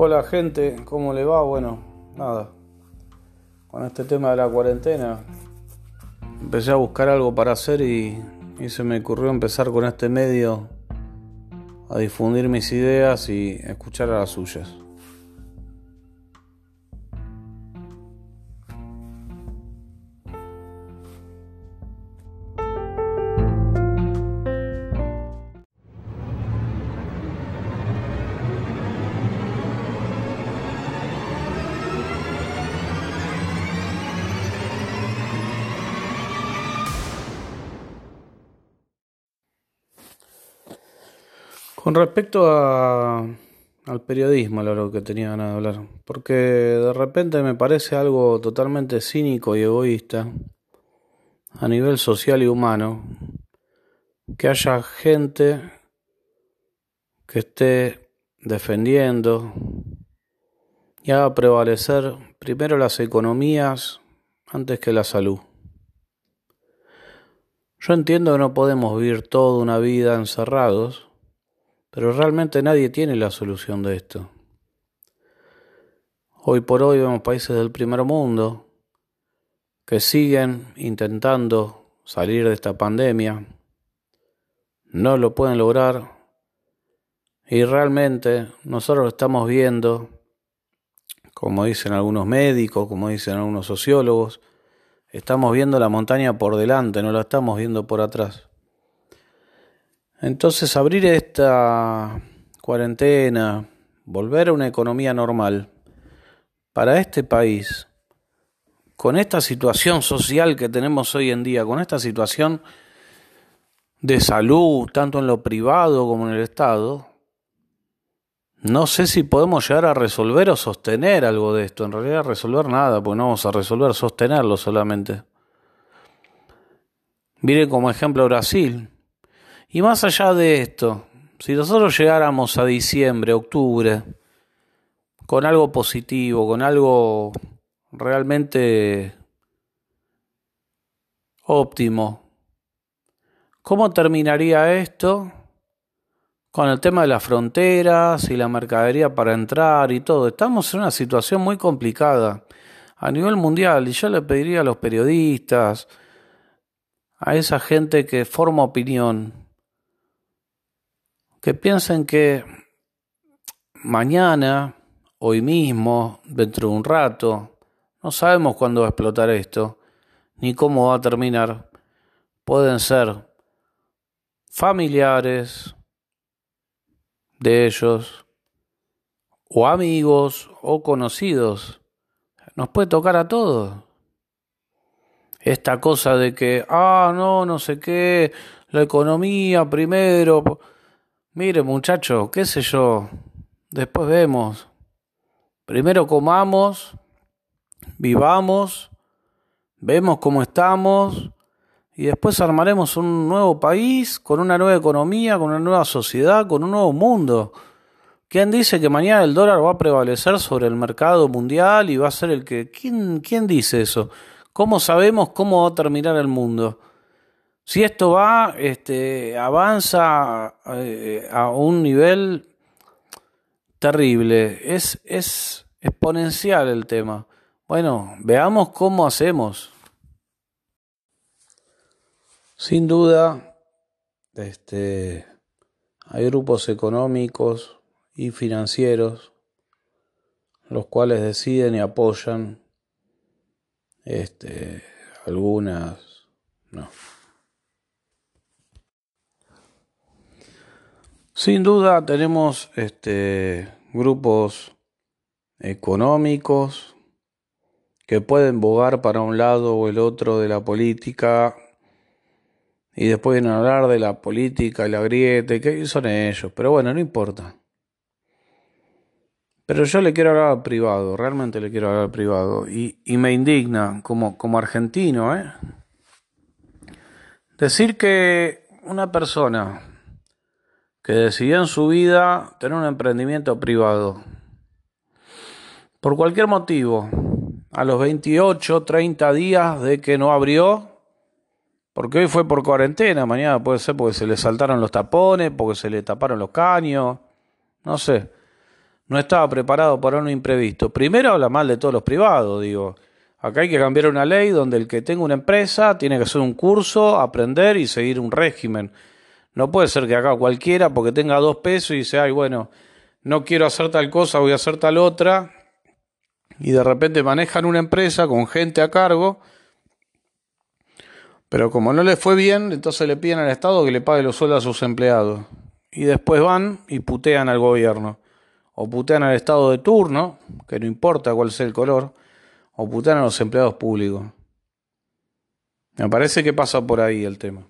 Hola gente, ¿cómo le va? Bueno, nada. Con este tema de la cuarentena, empecé a buscar algo para hacer y, y, se me ocurrió empezar con este medio a difundir mis ideas y escuchar a las suyas. Con respecto al periodismo, lo que tenía ganas de hablar, porque de repente me parece algo totalmente cínico y egoísta a nivel social y humano que haya gente que esté defendiendo y haga prevalecer primero las economías antes que la salud. Yo entiendo que no podemos vivir toda una vida encerrados, pero realmente nadie tiene la solución de esto. Hoy por hoy vemos países del primer mundo que siguen intentando salir de esta pandemia, no lo pueden lograr y realmente nosotros lo estamos viendo, como dicen algunos médicos, como dicen algunos sociólogos, estamos viendo la montaña por delante, no la estamos viendo por atrás. Entonces abrir esta cuarentena, volver a una economía normal para este país, con esta situación social que tenemos hoy en día, con esta situación de salud, tanto en lo privado como en el Estado, no sé si podemos llegar a resolver o sostener algo de esto. En realidad resolver nada, porque no vamos a resolver, sostenerlo solamente. Mire como ejemplo Brasil. Y más allá de esto, si nosotros llegáramos a diciembre, octubre, con algo positivo, con algo realmente óptimo, ¿cómo terminaría esto? Con el tema de las fronteras y la mercadería para entrar y todo. Estamos en una situación muy complicada a nivel mundial y yo le pediría a los periodistas, a esa gente que forma opinión, que piensen que mañana, hoy mismo, dentro de un rato, no sabemos cuándo va a explotar esto, ni cómo va a terminar. Pueden ser familiares de ellos, o amigos, o conocidos. Nos puede tocar a todos. Esta cosa de que, ah, no, no sé qué, la economía primero Mire, muchacho, qué sé yo, después vemos. Primero comamos, vivamos, vemos cómo estamos y después armaremos un nuevo país con una nueva economía, con una nueva sociedad, con un nuevo mundo. ¿Quién dice que mañana el dólar va a prevalecer sobre el mercado mundial y va a ser el que... ¿Quién, quién dice eso? ¿Cómo sabemos cómo va a terminar el mundo? Si esto va, este, avanza eh, a un nivel terrible, es, es exponencial el tema. Bueno, veamos cómo hacemos. Sin duda, este, hay grupos económicos y financieros los cuales deciden y apoyan este, algunas, no. Sin duda tenemos este, grupos económicos que pueden bogar para un lado o el otro de la política y después vienen a hablar de la política y la grieta, que son ellos, pero bueno, no importa. Pero yo le quiero hablar al privado, realmente le quiero hablar al privado, y, y me indigna como, como argentino, ¿eh? Decir que una persona que decidió en su vida tener un emprendimiento privado. Por cualquier motivo, a los 28, 30 días de que no abrió, porque hoy fue por cuarentena, mañana puede ser porque se le saltaron los tapones, porque se le taparon los caños, no sé. no estaba preparado para un imprevisto. Primero habla mal de todos los privados, digo. Acá hay que cambiar una ley donde el que tenga una empresa tiene que hacer un curso, aprender y seguir un régimen. No puede ser que acá cualquiera, porque tenga dos pesos y dice, ay, bueno, no quiero hacer tal cosa, voy a hacer tal otra. Y de repente manejan una empresa con gente a cargo. Pero como no les fue bien, entonces le piden al Estado que le pague los sueldos a sus empleados. Y después van y putean al gobierno. O putean al Estado de turno, que no importa cuál sea el color o putar a los empleados públicos. Me parece que pasa por ahí el tema.